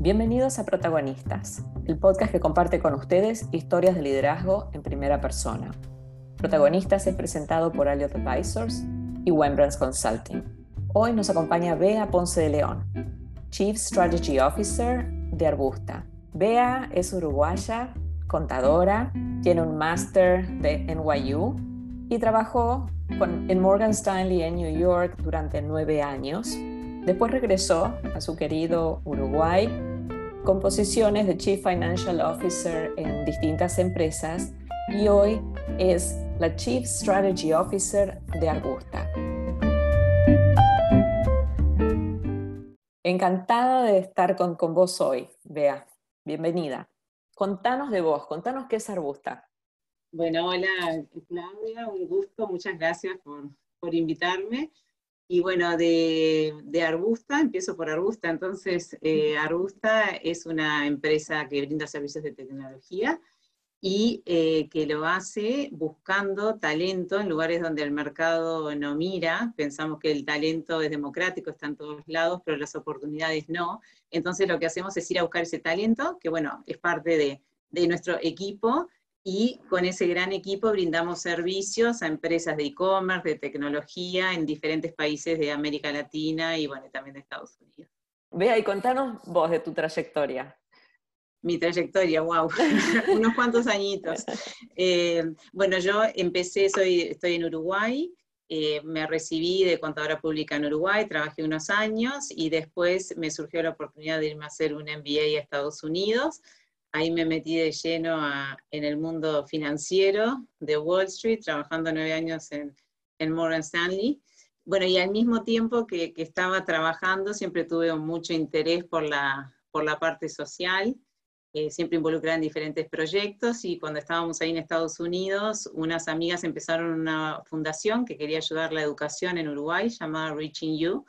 Bienvenidos a Protagonistas, el podcast que comparte con ustedes historias de liderazgo en primera persona. Protagonistas es presentado por Elliott Advisors y Wembrands Consulting. Hoy nos acompaña Bea Ponce de León, Chief Strategy Officer de Arbusta. Bea es uruguaya, contadora, tiene un máster de NYU y trabajó en Morgan Stanley en New York durante nueve años. Después regresó a su querido Uruguay con posiciones de Chief Financial Officer en distintas empresas y hoy es la Chief Strategy Officer de Arbusta. Encantada de estar con, con vos hoy, Bea. Bienvenida. Contanos de vos, contanos qué es Arbusta. Bueno, hola Claudia, un gusto, muchas gracias por, por invitarme. Y bueno, de, de, Arbusta, empiezo por Arbusta. Entonces, eh, Arbusta es una empresa que brinda servicios de tecnología y eh, que lo hace buscando talento en lugares donde el mercado no mira. Pensamos que el talento es democrático, está en todos lados, pero las oportunidades no. Entonces, lo que hacemos es ir a buscar ese talento, que bueno, es parte de, de nuestro equipo y con ese gran equipo brindamos servicios a empresas de e-commerce, de tecnología en diferentes países de América Latina y bueno, también de Estados Unidos. Vea, y contanos vos de tu trayectoria. Mi trayectoria, wow, unos cuantos añitos. Eh, bueno, yo empecé, soy, estoy en Uruguay, eh, me recibí de contadora pública en Uruguay, trabajé unos años y después me surgió la oportunidad de irme a hacer un MBA a Estados Unidos Ahí me metí de lleno en el mundo financiero de Wall Street, trabajando nueve años en, en Morgan Stanley. Bueno, y al mismo tiempo que, estaba trabajando, siempre tuve mucho interés por la, por la parte social, eh, siempre involucrada en diferentes proyectos y cuando estábamos ahí en Estados Unidos, unas amigas empezaron una fundación que quería ayudar la educación en Uruguay, llamada Reaching You,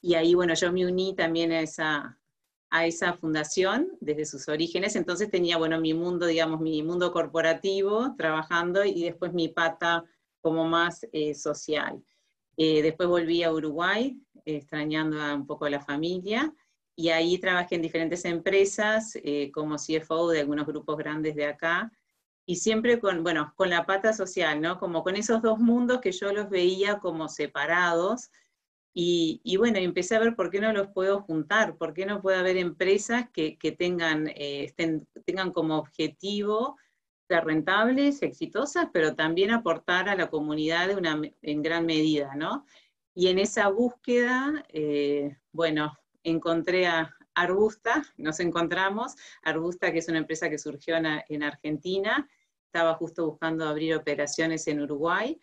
y ahí, bueno, yo me uní también a esa, a esa fundación desde sus orígenes, entonces tenía, bueno, mi mundo, digamos, mi mundo corporativo trabajando y después mi pata como más eh, social. Eh, después volví a Uruguay, extrañando a un poco a la familia, y ahí trabajé en diferentes empresas eh, como CFO de algunos grupos grandes de acá, y siempre con, bueno, con la pata social, ¿no? Como con esos dos mundos que yo los veía como separados, y, bueno, empecé a ver por qué no los puedo juntar, por qué no puede haber empresas que, tengan, eh, tengan como objetivo ser rentables, exitosas, pero también aportar a la comunidad en gran medida, ¿no? Y en esa búsqueda, eh, bueno, encontré a Arbusta, nos encontramos, Arbusta que es una empresa que surgió en Argentina, estaba justo buscando abrir operaciones en Uruguay,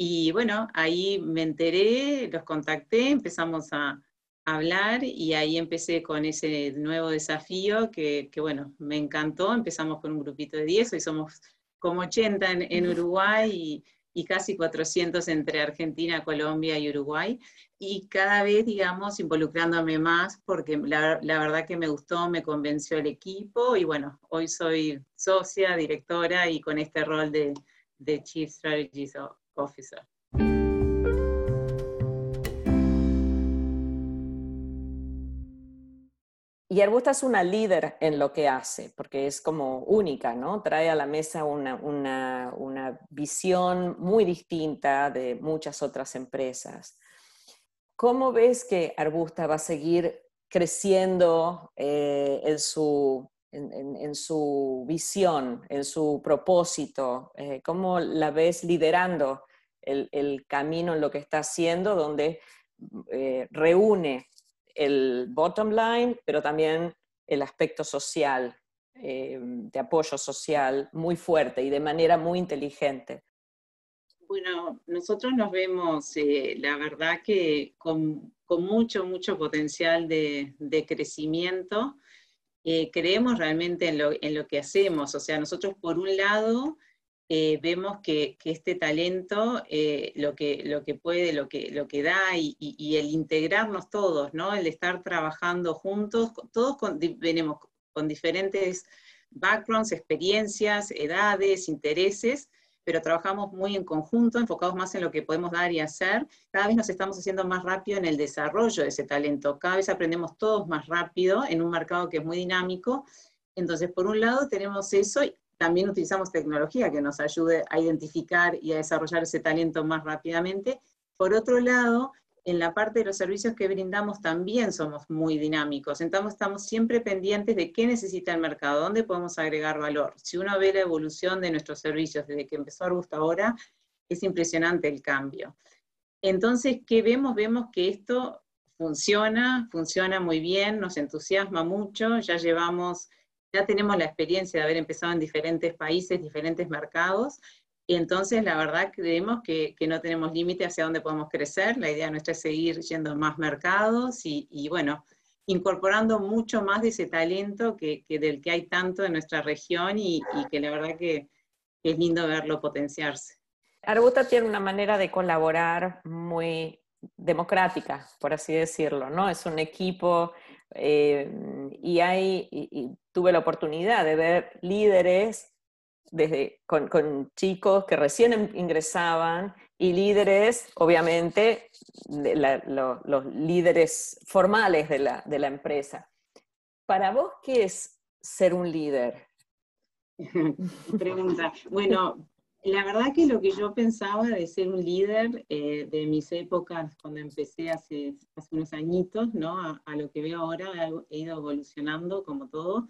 y bueno, ahí me enteré, los contacté, empezamos a, hablar y ahí empecé con ese nuevo desafío que, bueno, me encantó. Empezamos con un grupito de 10, hoy somos como 80 en, Uruguay y, y, casi 400 entre Argentina, Colombia y Uruguay. Y cada vez, digamos, involucrándome más porque la, la verdad que me gustó, me convenció el equipo y bueno, hoy soy socia, directora y con este rol de, de Chief Strategist Y Arbusta es una líder en lo que hace, porque es como única, ¿no? Trae a la mesa una, una, visión muy distinta de muchas otras empresas. ¿Cómo ves que Arbusta va a seguir creciendo eh, en, su, en, su visión, en su propósito? Eh, ¿Cómo la ves liderando el, camino en lo que está haciendo, donde eh, reúne el bottom line, pero también el aspecto social, eh, de apoyo social muy fuerte y de manera muy inteligente. Bueno, nosotros nos vemos, eh, la verdad que con, mucho, mucho potencial de, crecimiento. creemos realmente en lo, en lo, que hacemos. O sea, nosotros por un lado eh, vemos que, este talento, eh, lo, que, lo que puede, lo que, lo que da y, el integrarnos todos, ¿no? el estar trabajando juntos, todos venimos con diferentes backgrounds, experiencias, edades, intereses, pero trabajamos muy en conjunto, enfocados más en lo que podemos dar y hacer. Cada vez nos estamos haciendo más rápido en el desarrollo de ese talento, cada vez aprendemos todos más rápido en un mercado que es muy dinámico. Entonces, por un lado tenemos eso, también utilizamos tecnología que nos ayude a identificar y a desarrollar ese talento más rápidamente. Por otro lado, en la parte de los servicios que brindamos también somos muy dinámicos, entonces estamos siempre pendientes de qué necesita el mercado, dónde podemos agregar valor. Si uno ve la evolución de nuestros servicios desde que empezó Arbusto ahora, es impresionante el cambio. Entonces, ¿qué vemos? Vemos que esto funciona, funciona muy bien, nos entusiasma mucho, ya llevamos, ya tenemos la experiencia de haber empezado en diferentes países, diferentes mercados, y entonces, la verdad, creemos que, que no tenemos límite hacia dónde podemos crecer. La idea nuestra es seguir yendo a más mercados y, bueno, incorporando mucho más de ese talento que, que, del que hay tanto en nuestra región y, que la verdad que, es lindo verlo potenciarse. Arbuta tiene una manera de colaborar muy democrática, por así decirlo, ¿no? Es un equipo eh, y, hay, y tuve la oportunidad de ver líderes desde, con, chicos que recién ingresaban y líderes, obviamente, los líderes formales de la, de la empresa. Para vos, ¿qué es ser un líder? Pregunta. Bueno, la verdad que lo que yo pensaba de ser un líder eh, de mis épocas, cuando empecé hace, hace unos añitos, ¿no? A, a, lo que veo ahora, he ido evolucionando como todo.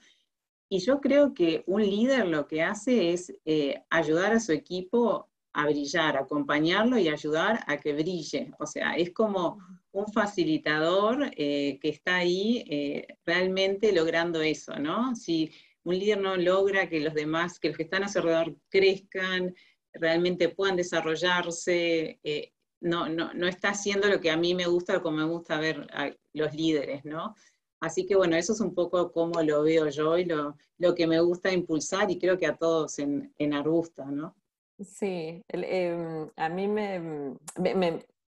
Y yo creo que un líder lo que hace es eh, ayudar a su equipo a brillar, acompañarlo y ayudar a que brille. O sea, es como un facilitador eh, que está ahí eh, realmente logrando eso, ¿no? Si un líder no logra que los demás, que los que están a su alrededor crezcan, realmente puedan desarrollarse, no, no, no está haciendo lo que a mí me gusta o como me gusta ver a los líderes, ¿no? Así que bueno, eso es un poco cómo lo veo yo y lo, lo que me gusta impulsar y creo que a todos en, en Arbusta, ¿no? Sí, em, a mí me, me,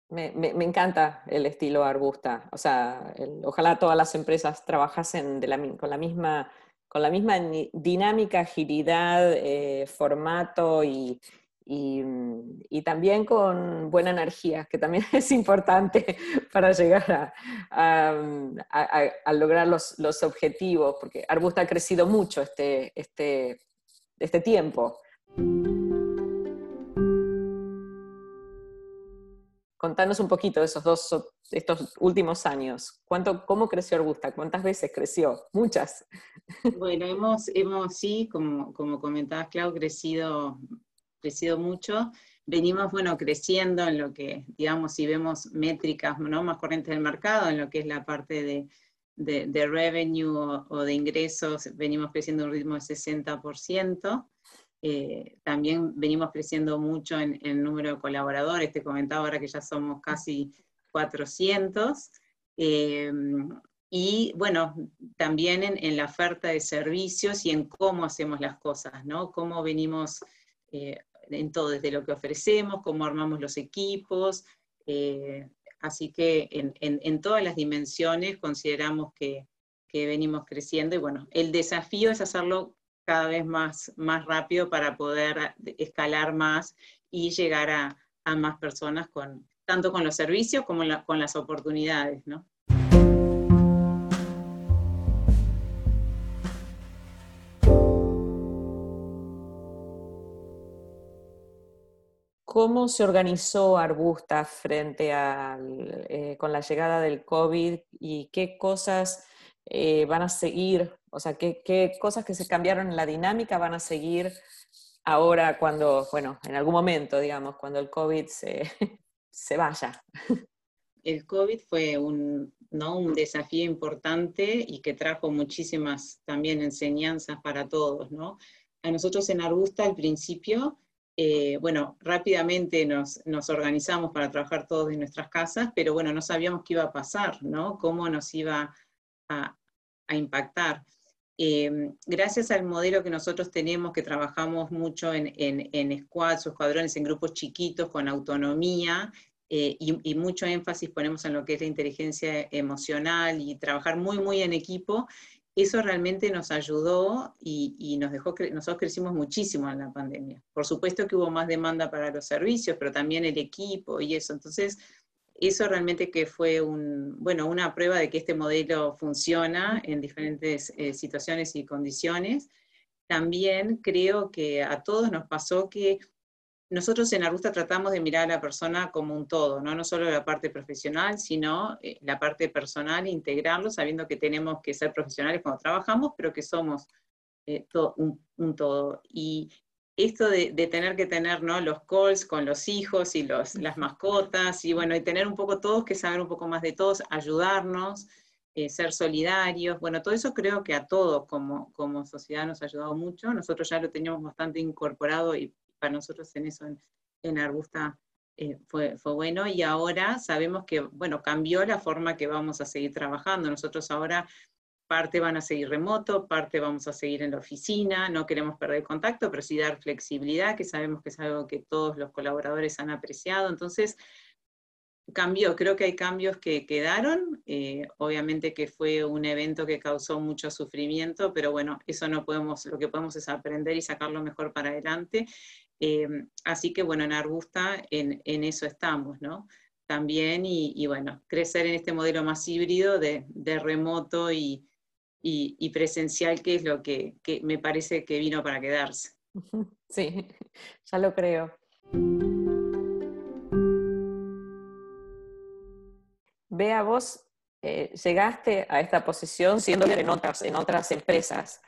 me, me, encanta el estilo Arbusta. O sea, ojalá todas las empresas trabajasen con, la misma, con la misma dinámica, agilidad, eh, formato y, y, también con buena energía, que también es importante para llegar a, lograr los, los, objetivos, porque Arbusta ha crecido mucho este, este, este tiempo. Contanos un poquito de esos dos, estos últimos años. ¿Cuánto, ¿Cómo creció Arbusta? ¿Cuántas veces creció? Muchas. Bueno, hemos, hemos sí, como, como comentabas, Clau, crecido crecido mucho. Venimos, bueno, creciendo en lo que, digamos, si vemos métricas ¿no? más corrientes del mercado, en lo que es la parte de, de, revenue o, de ingresos, venimos creciendo a un ritmo de 60%. Eh, también venimos creciendo mucho en, el número de colaboradores, te comentaba ahora que ya somos casi 400. Eh, y bueno, también en, en, la oferta de servicios y en cómo hacemos las cosas, ¿no? Cómo venimos eh, en todo, desde lo que ofrecemos, cómo armamos los equipos. Eh, así que en, todas las dimensiones consideramos que, venimos creciendo y bueno, el desafío es hacerlo cada vez más, más rápido para poder escalar más y llegar a, más personas con, tanto con los servicios como con las oportunidades, ¿no? ¿Cómo se organizó Arbusta frente a, eh, con la llegada del COVID y qué cosas eh, van a seguir, o sea, qué, cosas que se cambiaron en la dinámica van a seguir ahora cuando, bueno, en algún momento, digamos, cuando el COVID se, se vaya? El COVID fue un, ¿no? un desafío importante y que trajo muchísimas también enseñanzas para todos, ¿no? A nosotros en Arbusta al principio eh, bueno, rápidamente nos, organizamos para trabajar todos en nuestras casas, pero bueno, no sabíamos qué iba a pasar, ¿no? Cómo nos iba a, impactar. Eh, gracias al modelo que nosotros tenemos, que trabajamos mucho en, en, squads o escuadrones, en grupos chiquitos, con autonomía, eh, y, mucho énfasis ponemos en lo que es la inteligencia emocional y trabajar muy, muy en equipo, eso realmente nos ayudó y, nos dejó, nosotros crecimos muchísimo en la pandemia. Por supuesto que hubo más demanda para los servicios, pero también el equipo y eso. Entonces, eso realmente que fue un, bueno, una prueba de que este modelo funciona en diferentes eh, situaciones y condiciones. También creo que a todos nos pasó que nosotros en Arbusta tratamos de mirar a la persona como un todo, no, no solo la parte profesional, sino eh, la parte personal, integrarlo, sabiendo que tenemos que ser profesionales cuando trabajamos, pero que somos eh, un, todo. Y esto de, tener que tener ¿no? los calls con los hijos y los, las mascotas, y bueno, y tener un poco todos que saber un poco más de todos, ayudarnos, eh, ser solidarios, bueno, todo eso creo que a todos como, como sociedad nos ha ayudado mucho. Nosotros ya lo teníamos bastante incorporado y para nosotros en eso en, Arbusta eh, fue, fue, bueno y ahora sabemos que, bueno, cambió la forma que vamos a seguir trabajando. Nosotros ahora parte van a seguir remoto, parte vamos a seguir en la oficina, no queremos perder contacto, pero sí dar flexibilidad, que sabemos que es algo que todos los colaboradores han apreciado. Entonces, cambió, creo que hay cambios que quedaron, eh, obviamente que fue un evento que causó mucho sufrimiento, pero bueno, eso no podemos, lo que podemos es aprender y sacarlo mejor para adelante. Eh, así que bueno, en Arbusta en, eso estamos, ¿no? También y, bueno, crecer en este modelo más híbrido de, remoto y, presencial, que es lo que, que me parece que vino para quedarse. Sí, ya lo creo. Vea, vos eh, llegaste a esta posición siendo en otras, en otras empresas.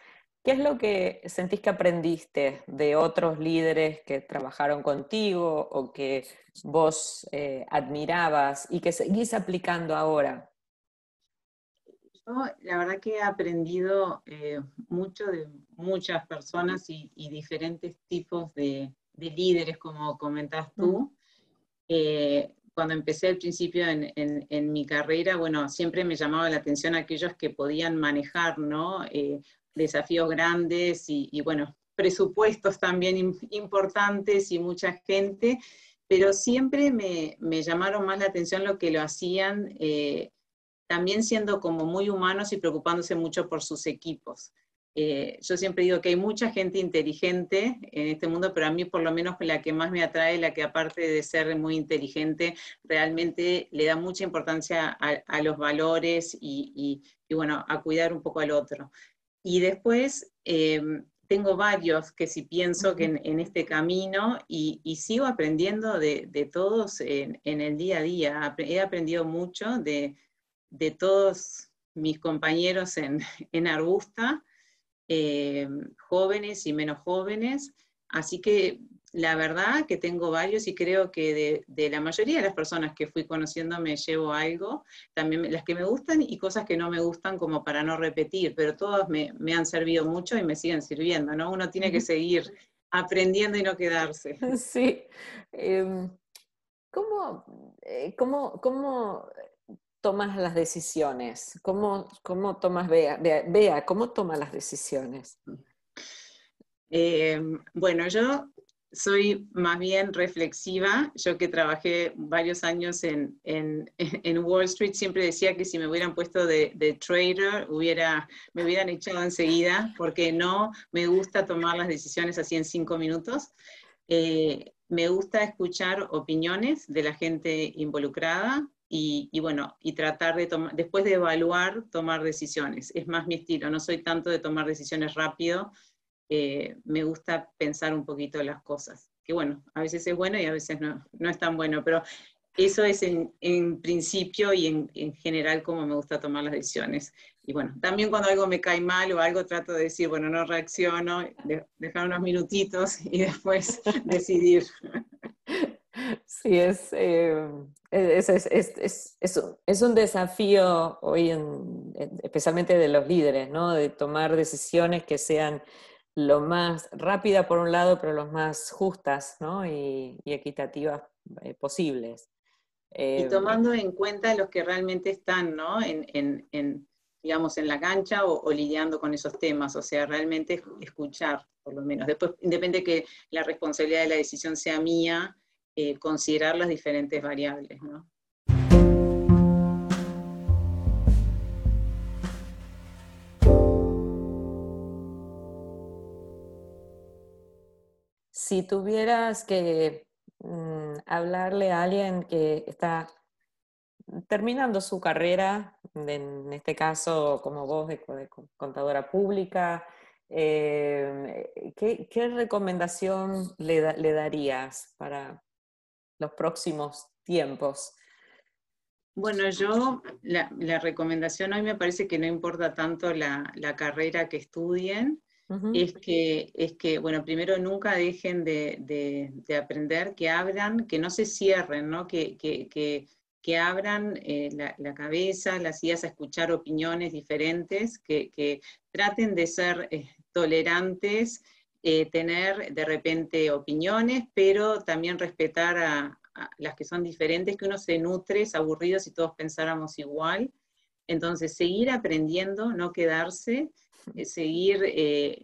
¿Qué es lo que sentís que aprendiste de otros líderes que trabajaron contigo o que vos eh, admirabas y que seguís aplicando ahora? Yo la verdad que he aprendido eh, mucho de muchas personas y, diferentes tipos de, líderes, como comentas tú. Eh, cuando empecé al principio en, mi carrera, bueno, siempre me llamaba la atención aquellos que podían manejar, ¿no? Desafíos grandes y, bueno, presupuestos también importantes y mucha gente, pero siempre me, llamaron más la atención lo que lo hacían, eh, también siendo como muy humanos y preocupándose mucho por sus equipos. Eh, yo siempre digo que hay mucha gente inteligente en este mundo, pero a mí por lo menos la que más me atrae, la que aparte de ser muy inteligente, realmente le da mucha importancia a, los valores y, y, bueno, a cuidar un poco al otro. Y después em, tengo varios que si pienso que en, este camino y, sigo aprendiendo de, todos en, el día a día. He aprendido mucho de, todos mis compañeros en, Arbusta, em, jóvenes y menos jóvenes. Así que la verdad que tengo varios y creo que de, la mayoría de las personas que fui conociendo me llevo algo, también las que me gustan y cosas que no me gustan como para no repetir, pero todas me, han servido mucho y me siguen sirviendo, ¿no? Uno tiene que seguir aprendiendo y no quedarse. Sí. Em, eh, ¿cómo, cómo, tomas las decisiones? ¿Cómo, cómo tomas, Bea, ¿cómo tomas las decisiones? Em, bueno, yo soy más bien reflexiva. Yo que trabajé varios años en, Wall Street, siempre decía que si me hubieran puesto de, trader, hubiera, me hubieran echado enseguida, porque no me gusta tomar las decisiones así en cinco minutos. Eh, me gusta escuchar opiniones de la gente involucrada y, bueno, y tratar de tomar, después de evaluar, tomar decisiones. Es más mi estilo, no soy tanto de tomar decisiones rápido, eh, me gusta pensar un poquito las cosas. Que bueno, a veces es bueno y a veces no, no es tan bueno, pero eso es en, principio y en, general como me gusta tomar las decisiones. Y bueno, también cuando algo me cae mal o algo trato de decir, bueno, no reacciono, dejar unos minutitos y después decidir. Sí, es, eh, es, es, es, un desafío hoy, en, especialmente de los líderes, ¿no? de tomar decisiones que sean lo más rápida por un lado, pero lo más justas y, equitativas eh, posibles. y eh, tomando en cuenta los que realmente están ¿no? en, digamos, en la cancha o, lidiando con esos temas, o sea, realmente escuchar, por lo menos. Después, depende que la responsabilidad de la decisión sea mía, eh, considerar las diferentes variables. ¿no? Si tuvieras que mm, hablarle a alguien que está terminando su carrera, en este caso como vos de, contadora pública, eh, ¿qué, recomendación le, darías para los próximos tiempos? Bueno, yo la, recomendación hoy me parece que no importa tanto la, carrera que estudien, es, que, es que, bueno, primero nunca dejen de, aprender, que abran, que no se cierren, ¿no? que, que abran eh, la, cabeza, las ideas a escuchar opiniones diferentes, que, traten de ser eh, tolerantes, eh, tener de repente opiniones, pero también respetar a, las que son diferentes, que uno se nutre, es aburrido si todos pensáramos igual. Entonces, seguir aprendiendo, no quedarse, seguir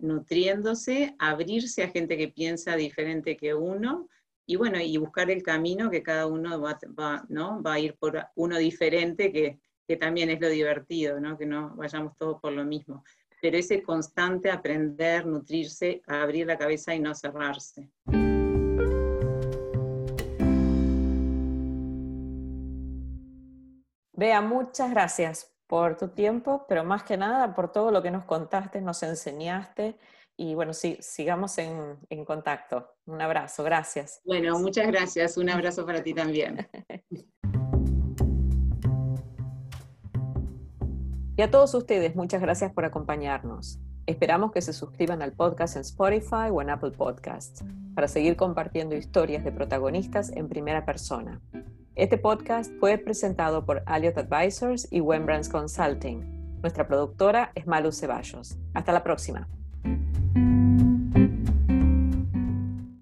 nutriéndose, abrirse a gente que piensa diferente que uno, y bueno, y buscar el camino que cada uno va, ¿no? va a ir por uno diferente, que, también es lo divertido, ¿no? que no vayamos todos por lo mismo. Pero ese constante aprender, nutrirse, abrir la cabeza y no cerrarse. Bea, muchas gracias por tu tiempo, pero más que nada por todo lo que nos contaste, nos enseñaste y bueno, sí, sigamos en, en, contacto. Un abrazo, gracias. Bueno, muchas gracias. Un abrazo para ti también. Y a todos ustedes, muchas gracias por acompañarnos. Esperamos que se suscriban al podcast en Spotify o en Apple Podcasts para seguir compartiendo historias de protagonistas en primera persona. Este podcast fue presentado por Alliot Advisors y Wembrands Consulting. Nuestra productora es Malu Ceballos. Hasta la próxima.